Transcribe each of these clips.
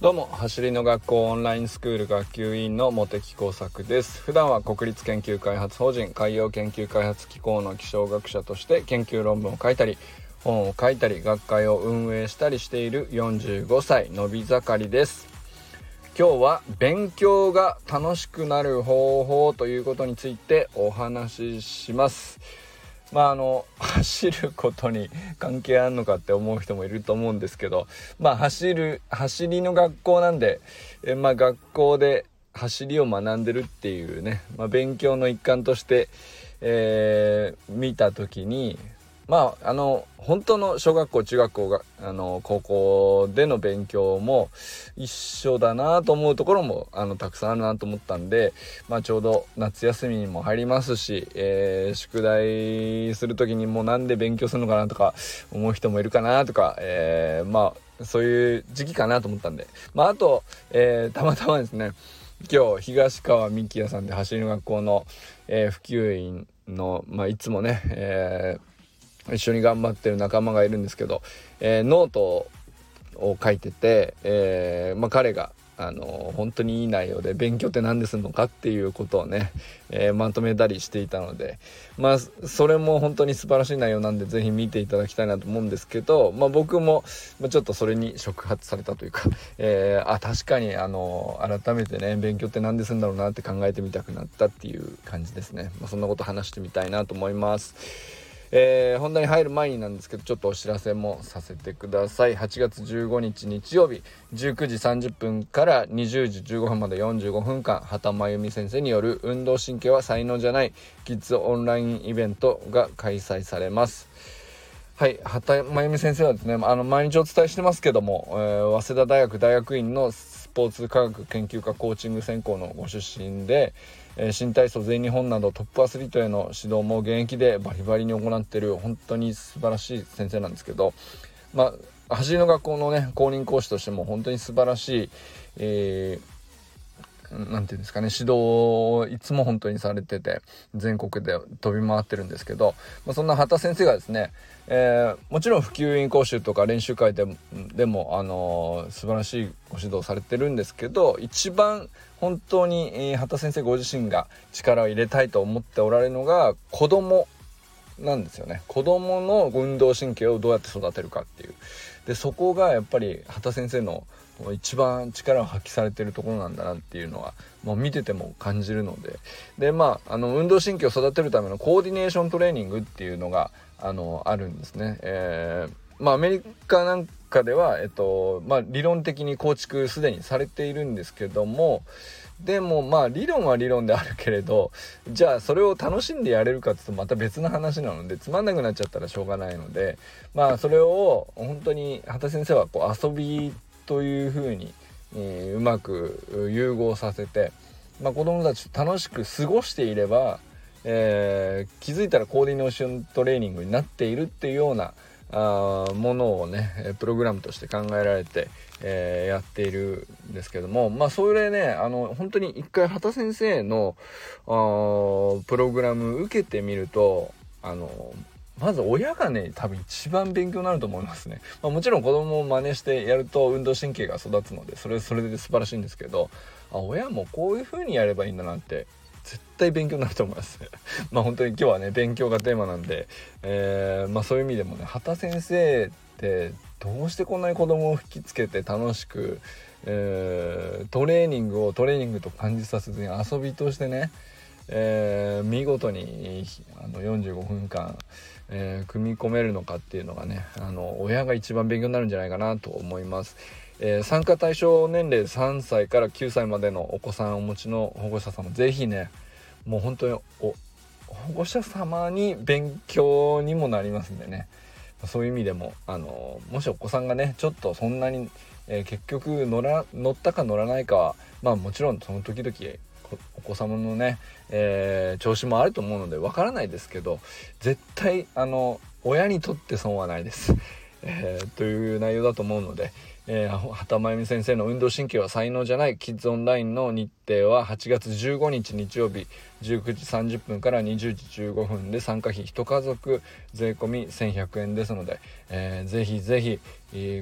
どうも走りの学校オンラインスクール学級委員の茂木耕作です。普段は国立研究開発法人海洋研究開発機構の気象学者として研究論文を書いたり本を書いたり学会を運営したりしている45歳のび盛りです。今日は勉強が楽しくなる方法ということについてお話しします。まああの走ることに関係あるのかって思う人もいると思うんですけどまあ走る走りの学校なんでえまあ学校で走りを学んでるっていうね、まあ、勉強の一環として、えー、見た時にまああの本当の小学校中学校があの高校での勉強も一緒だなと思うところもあのたくさんあるなと思ったんで、まあ、ちょうど夏休みにも入りますし、えー、宿題する時にもうなんで勉強するのかなとか思う人もいるかなとか、えー、まあそういう時期かなと思ったんで、まあ、あと、えー、たまたまですね今日東川幹也さんで走りの学校の、えー、普及員の、まあ、いつもね、えー一緒に頑張ってる仲間がいるんですけど、えー、ノートを書いてて、えー、まあ、彼があの本当にいい内容で勉強って何でするのかっていうことをね、えー、まとめたりしていたのでまあそれも本当に素晴らしい内容なんで是非見ていただきたいなと思うんですけど、まあ、僕もちょっとそれに触発されたというか、えー、あ確かにあの改めてね勉強って何ですんだろうなって考えてみたくなったっていう感じですね、まあ、そんなこと話してみたいなと思います。えー、本題に入る前になんですけどちょっとお知らせもさせてください。8月15日日曜日19時30分から20時15分まで45分間畑真由美先生による運動神経は才能じゃないキッズオンラインイベントが開催されます。はい畑真由美先生はですねあの毎日お伝えしてますけども、えー、早稲田大学大学院のスポーツ科学研究科コーチング専攻のご出身でえ新体操全日本などトップアスリートへの指導も現役でバリバリに行っている本当に素晴らしい先生なんですけどまあ走りの学校のね公認講師としても本当に素晴らしい、えー何て言うんですかね指導をいつも本当にされてて全国で飛び回ってるんですけど、まあ、そんな畑先生がですね、えー、もちろん普及員講習とか練習会ででも、あのー、素晴らしいご指導されてるんですけど一番本当に、えー、畑先生ご自身が力を入れたいと思っておられるのが子供なんですよね。子供の運動神経をどうやって育てるかっていう。でそこがやっぱり畑先生の一番力を発揮されてるところなんだなっていうのは、まあ、見てても感じるのででまああの運動神経を育てるためのコーディネーショントレーニングっていうのがあのあるんですね。えーまあ、アメリカなんかでは、えっとまあ、理論的に構築すでにされているんですけどもでもまあ理論は理論であるけれどじゃあそれを楽しんでやれるかっていうとまた別の話なのでつまんなくなっちゃったらしょうがないのでまあそれを本当に畑先生はこう遊びというふうに、えー、うまく融合させて、まあ、子どもたちと楽しく過ごしていれば、えー、気づいたらコーディネーショントレーニングになっているっていうようなあものをねプログラムとして考えられて、えー、やっているんですけどもまあそれねあの本当に一回畑先生のプログラム受けてみるとあのまず親がね多分一番勉強になると思いますね、まあ、もちろん子供を真似してやると運動神経が育つのでそれそれで素晴らしいんですけどあ親もこういう風にやればいいんだなって絶対勉強になると思います。まあ本当に今日はね勉強がテーマなんで、えー、まあそういう意味でもね畑先生ってどうしてこんなに子供を引きつけて楽しく、えー、トレーニングをトレーニングと感じさせずに遊びとしてねえー、見事にあの45分間、えー、組み込めるのかっていうのがねあの親が一番勉強になるんじゃないかなと思います。えー、参加対象年齢3歳から9歳までのお子さんをお持ちの保護者様是非ねもう本当にお保護者様に勉強にもなりますんでねそういう意味でもあのもしお子さんがねちょっとそんなに、えー、結局乗ら乗ったか乗らないかはまあもちろんその時々お子様のね、えー、調子もあると思うのでわからないですけど絶対あの親にとって損はないです。えー、という内容だと思うので、えー、畑真由美先生の運動神経は才能じゃないキッズオンラインの日程は8月15日日曜日19時30分から20時15分で参加費1家族税込1100円ですので、えー、ぜひぜひ、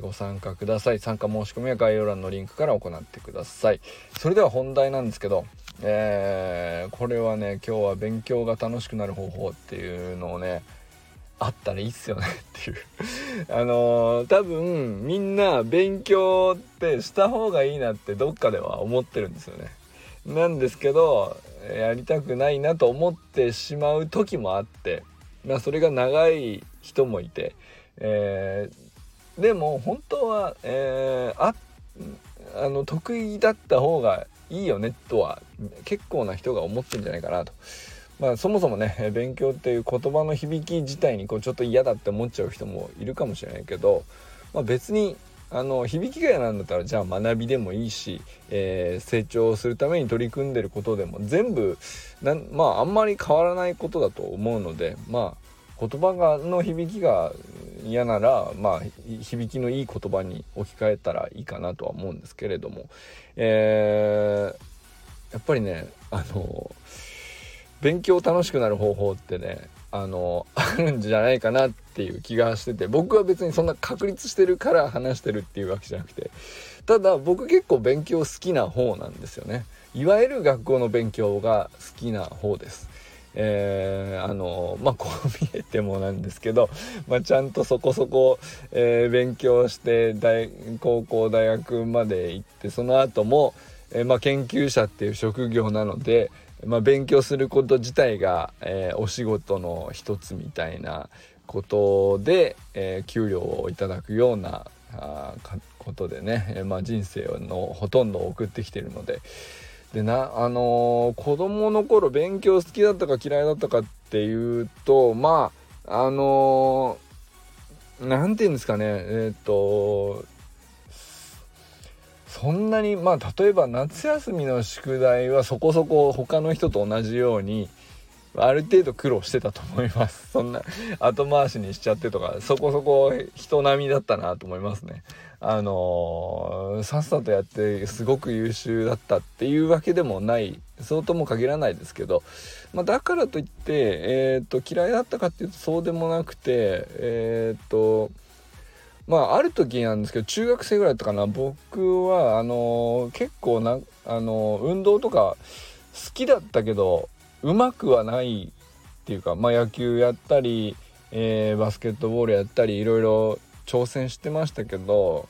ご参加ください参加申し込みは概要欄のリンクから行ってくださいそれでは本題なんですけどえー、これはね今日は勉強が楽しくなる方法っていうのをねあったらいいっすよねっていう あのー、多分みんな勉強ってした方がいいなってどっかでは思ってるんですよね。なんですけどやりたくないなと思ってしまう時もあって、まあ、それが長い人もいて、えー、でも本当は、えー、ああの得意だった方がいいよねとは結構な人が思ってんじゃないかなと。まあ、そもそもね勉強っていう言葉の響き自体にこうちょっと嫌だって思っちゃう人もいるかもしれないけど、まあ、別にあの響きが嫌なんだったらじゃあ学びでもいいし、えー、成長するために取り組んでることでも全部なまああんまり変わらないことだと思うのでまあ言葉がの響きが嫌ならまあ響きのいい言葉に置き換えたらいいかなとは思うんですけれども、えー、やっぱりねあの勉強楽しくなる方法ってねあのあるんじゃないかなっていう気がしてて僕は別にそんな確立してるから話してるっていうわけじゃなくてただ僕結構勉強好きな方なんですよね。いわゆる学校の勉強が好きな方です。えー、あのまあこう見えてもなんですけど、まあ、ちゃんとそこそこ、えー、勉強して大高校大学まで行ってその後も、えー、まあ、研究者っていう職業なので、まあ、勉強すること自体が、え、お仕事の一つみたいなことで、え、給料をいただくようなあことでね、え、まあ、人生のほとんどを送ってきてるのででなあのー、子供の頃勉強好きだったか嫌いだったかっていうとまああの何、て言うんですかねえっ、とそんなにまあ例えば夏休みの宿題はそこそこ他の人と同じようにある程度苦労してたと思います。そんな後回しにしちゃってとかそこそこ人並みだったなと思いますね。あの、さっさとやってすごく優秀だったっていうわけでもないそうとも限らないですけど、まあ、だからといって、えーと、嫌いだったかっていうとそうでもなくてえっ、ー、とまあある時なんですけど中学生ぐらいだったかな。僕はあの、結構なあの、運動とか好きだったけどうまくはないっていうか、まあ、野球やったり、えー、バスケットボールやったりいろいろ挑戦してましたけど、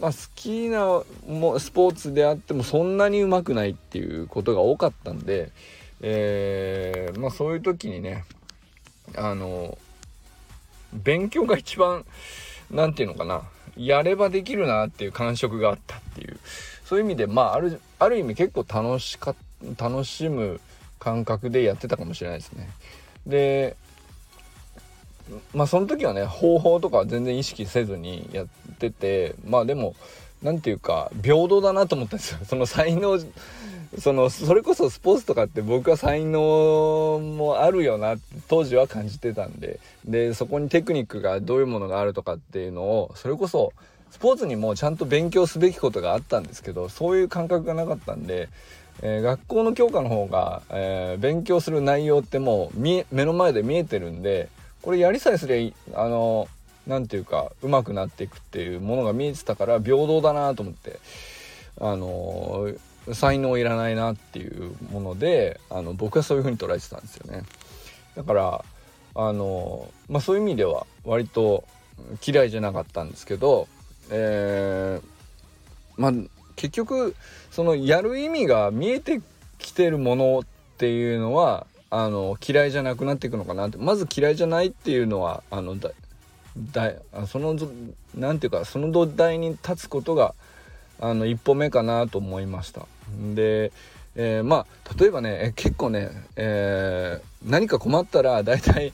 まあ、好きなもスポーツであってもそんなにうまくないっていうことが多かったんで、えー、まあ、そういう時にねあの勉強が一番何て言うのかなやればできるなっていう感触があったっていうそういう意味でまああるある意味結構楽しか楽しむ感覚でやってたかもしれないですね。でまあその時はね方法とかは全然意識せずにやっててまあでも何て言うか平等だなと思ったんですよ。その才能そのそれこそスポーツとかって僕は才能もあるよなって当時は感じてたんででそこにテクニックがどういうものがあるとかっていうのをそれこそスポーツにもちゃんと勉強すべきことがあったんですけどそういう感覚がなかったんで、えー、学校の教科の方が、えー、勉強する内容ってもう目の前で見えてるんでこれやりさえすりゃあの何て言うか上手くなっていくっていうものが見えてたから平等だなと思ってあの才能いらないなっていうものであの僕はそういう風に捉えてたんですよね。だからあのまあそういう意味では割と嫌いじゃなかったんですけどえー、まあ結局そのやる意味が見えてきてるものっていうのはあの嫌いじゃなくなっていくのかなって。まず嫌いじゃないっていうのはあのだだその何て言うかその土台に立つことがあの一歩目かなと思いました。で、えー、まあ例えばね結構ね、えー、何か困ったら大体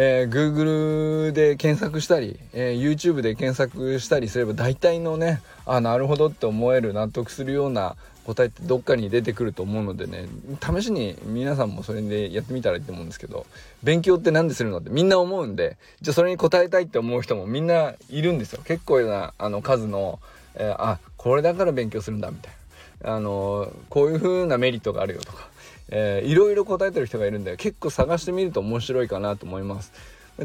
えー、Google で検索したり、えー、YouTube で検索したりすれば大体のねあなるほどって思える納得するような答えってどっかに出てくると思うのでね試しに皆さんもそれでやってみたらいいと思うんですけど勉強って何でするのってみんな思うんでじゃあそれに答えたいって思う人もみんないるんですよ。結構なあの数の、えー、あこれだから勉強するんだみたいな。あのこういう風なメリットがあるよとか、えー、いろいろ答えてる人がいるんで結構探してみると面白いかなと思います。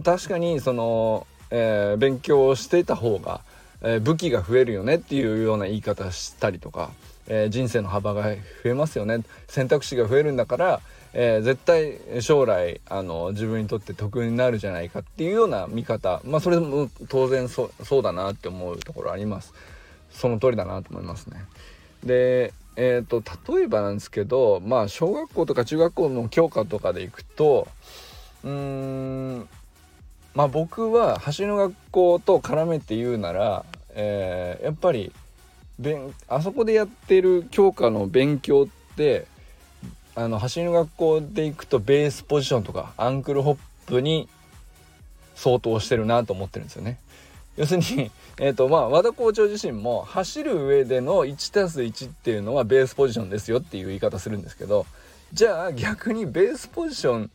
確かにその、えー、勉強してた方がえー、武器が増えるよねっていうような言い方したりとか、えー、人生の幅が増えますよね。選択肢が増えるんだから、えー、絶対将来あの自分にとって得になるじゃないかっていうような見方。まあそれも当然そそうだなって思うところあります。その通りだなと思いますね。でえーと、例えばなんですけどまあ小学校とか中学校の教科とかでいくとうんまあ僕は橋の学校と絡めて言うなら、えー、やっぱりあそこでやってる教科の勉強ってあの走りの学校で行くとベースポジションとかアンクルホップに相当してるなと思ってるんですよね。要するに、えーとまあ、和田校長自身も走る上での 1+1 っていうのはベースポジションですよっていう言い方するんですけどじゃあ逆にベースポジション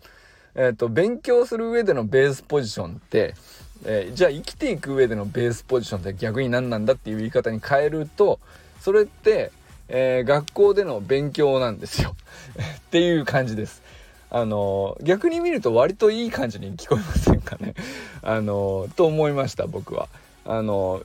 えっ、ー、と、勉強する上でのベースポジションって、えー、じゃあ生きていく上でのベースポジションって逆に何なんだっていう言い方に変えると、それって、えー、学校での勉強なんですよ っていう感じです。あの逆に見ると割といい感じに聞こえませんかねあのと思いました僕は。あの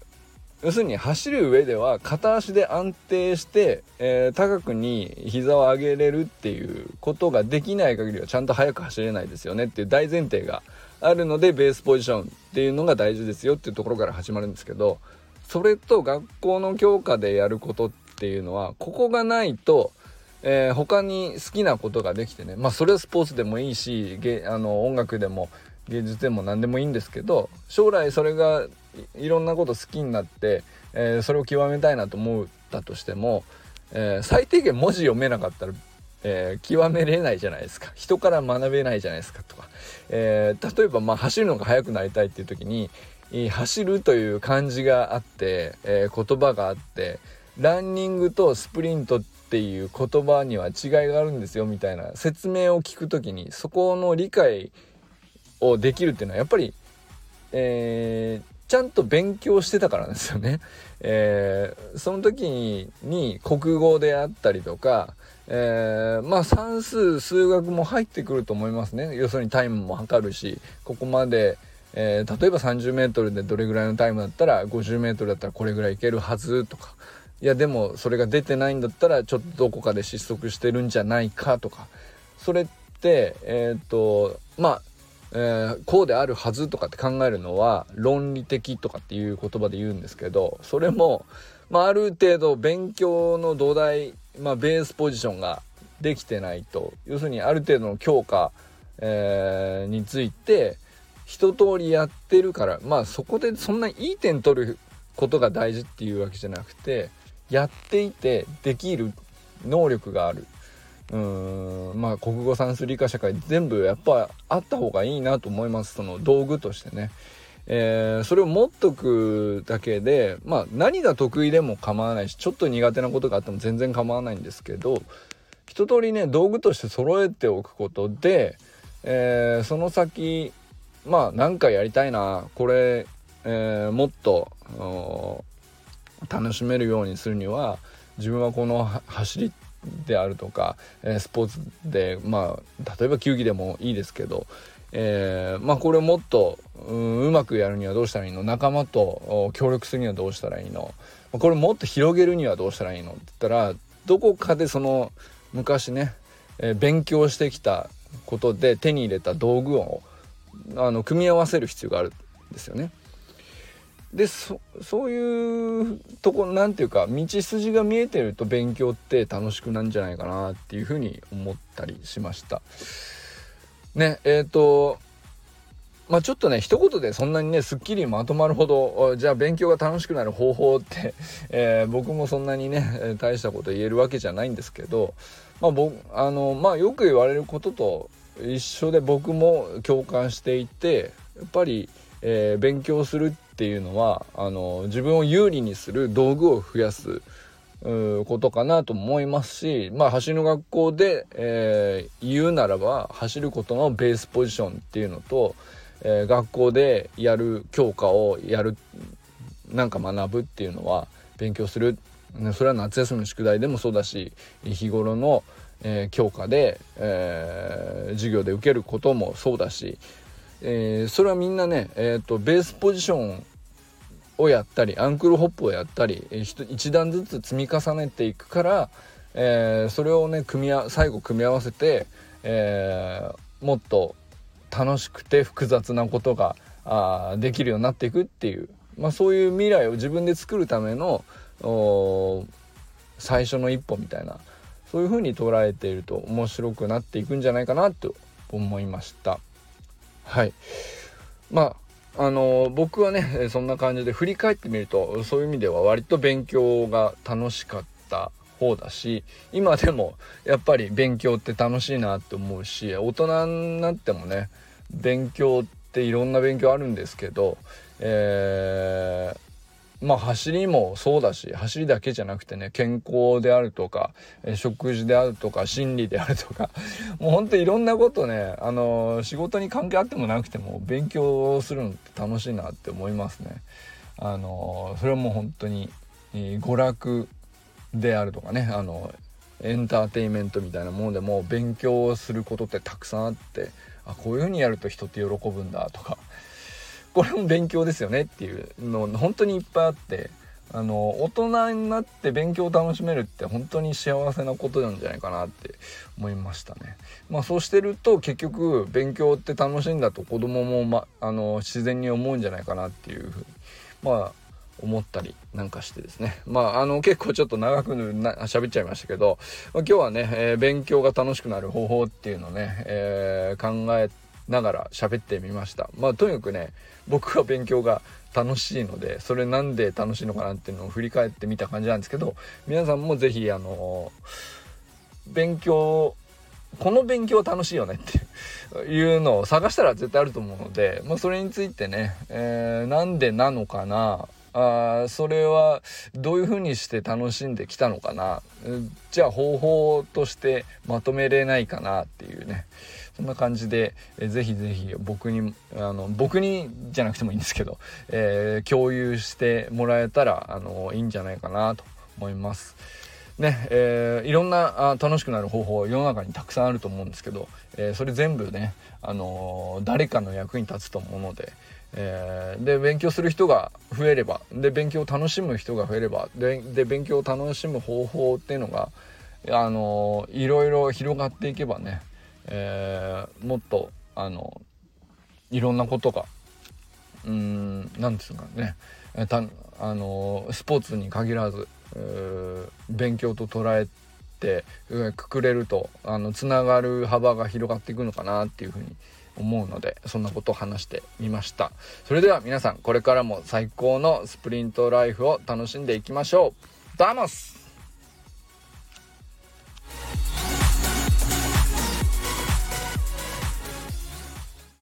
要するに走る上では片足で安定して、えー、高くに膝を上げれるっていうことができない限りはちゃんと速く走れないですよねっていう大前提があるのでベースポジションっていうのが大事ですよっていうところから始まるんですけどそれと学校の教科でやることっていうのはここがないと、えー、他に好きなことができてね。まあそれはスポーツでもいいしあの音楽でも芸術でも何でもいいんですけど将来それがいろんなこと好きになって、えー、それを極めたいなと思ったとしても、えー、最低限文字読めなかったら、えー、極めれないじゃないですか。人から学べないじゃないですかとか、え例えばまあ走るのが速くなりたいっていう時に走るという漢字があって、え言葉があってランニングとスプリントっていう言葉には違いがあるんですよみたいな説明を聞く時にそこの理解をできるっていうのはやっぱり、えー、ちゃんと勉強してたからですよね。えー、その時に国語であったりとか、えー、まあ算数数学も入ってくると思いますね。要するにタイムも測るしここまで、えー、例えば 30m でどれぐらいのタイムだったら 50m だったらこれぐらいいけるはずとかいやでもそれが出てないんだったらちょっとどこかで失速してるんじゃないかとかそれってえっ、とまあえー、こうであるはずとかって考えるのは論理的とかっていう言葉で言うんですけどそれも、まあ、ある程度勉強の土台、まあ、ベースポジションができてないと要するにある程度の強化、えー、について一通りやってるからまあそこでそんないい点取ることが大事っていうわけじゃなくてやっていてできる能力がある。うんまあ国語算数理科社会全部やっぱあった方がいいなと思いますその道具としてね。えー、それを持っとくだけでまあ何が得意でも構わないしちょっと苦手なことがあっても全然構わないんですけど一通りね道具として揃えておくことで、えー、その先まあ何かやりたいなこれ、えー、もっと楽しめるようにするには自分はこの走りであるとか、え、スポーツでまあ例えば球技でもいいですけど、えー、まあこれをもっとうまくやるにはどうしたらいいの？仲間と協力するにはどうしたらいいの？これもっと広げるにはどうしたらいいの？って言ったらどこかでその昔ね、えー、勉強してきたことで手に入れた道具をあの組み合わせる必要があるんですよね。でそそういうとこなんていうか道筋が見えてると勉強って楽しくなんじゃないかなっていうふうに思ったりしました。ねえっ、ー、とまあちょっとね一言でそんなにねすっきりまとまるほどじゃあ勉強が楽しくなる方法って、えー、僕もそんなにね大したこと言えるわけじゃないんですけどまあ僕あのまあよく言われることと一緒で僕も共感していてやっぱり、えー、勉強するってていうのはあの自分を有利にする道具を増やすことかなと思いますし、まあ、走りの学校で、えー、言うならば走ることのベースポジションっていうのと、えー、学校でやる教科をやるなんか学ぶっていうのは勉強する。それは夏休みの宿題でもそうだし日頃の、えー、教科で、え、授業で受けることもそうだし、えー、それはみんなね、えーと、ベースポジションをやったりアンクルホップをやったり一段ずつ積み重ねていくから、えー、それをね組み合最後組み合わせて、えー、もっと楽しくて複雑なことがあできるようになっていくっていう、まあ、そういう未来を自分で作るための最初の一歩みたいなそういう風に捉えていると面白くなっていくんじゃないかなと思いました。はい。まああの僕はね そんな感じで振り返ってみるとそういう意味では割と勉強が楽しかった方だし今でもやっぱり勉強って楽しいなって思うし大人になってもね勉強っていろんな勉強あるんですけど、えーまあ走りもそうだし走りだけじゃなくてね健康であるとか、え食事であるとか心理であるとか もうほんといろんなことねあの、仕事に関係あってもなくても勉強するのって楽しいなって思いますね。あの、それはもう本当に、娯楽であるとかねあのエンターテインメントみたいなものでも勉強することってたくさんあってあこういう風にやると人って喜ぶんだとかこれも勉強ですよねっていうの本当にいっぱいあってあの大人になって勉強を楽しめるって本当に幸せなことなんじゃないかなって思いましたね。まあそうしてると結局勉強って楽しいんだと子供もまあの自然に思うんじゃないかなっていうふうにまあ思ったりなんかしてですねまああの結構ちょっと長くな喋っちゃいましたけど、まあ、今日はね、えー、勉強が楽しくなる方法っていうのをね、えー、考えながら喋ってみました。まあとにかくね僕は勉強が楽しいのでそれなんで楽しいのかなっていうのを振り返ってみた感じなんですけど皆さんも是非あの勉強この勉強楽しいよねっていうのを探したら絶対あると思うので、まあ、それについてね、えー、なんでなのかなあそれはどういうふうにして楽しんできたのかな？じゃあ方法としてまとめれないかなっていうねそんな感じで、えー、ぜひぜひ僕にあの僕にじゃなくてもいいんですけど、えー、共有してもらえたらあのいいんじゃないかなと思います。ねえー、いろんなあ楽しくなる方法世の中にたくさんあると思うんですけど、えー、それ全部ね、あのー、誰かの役に立つと思うので、えー、で勉強する人が増えればで勉強を楽しむ人が増えればで勉強を楽しむ方法っていうのが、あのいろいろ広がっていけばね、えー、もっとあのいろんなことがうん何ですかねたあのスポーツに限らず勉強と捉えてくくれるとあのつながる幅が広がっていくのかなっていうふうに思うのでそんなことを話してみました。それでは皆さんこれからも最高のスプリントライフを楽しんでいきましょう。ダモス。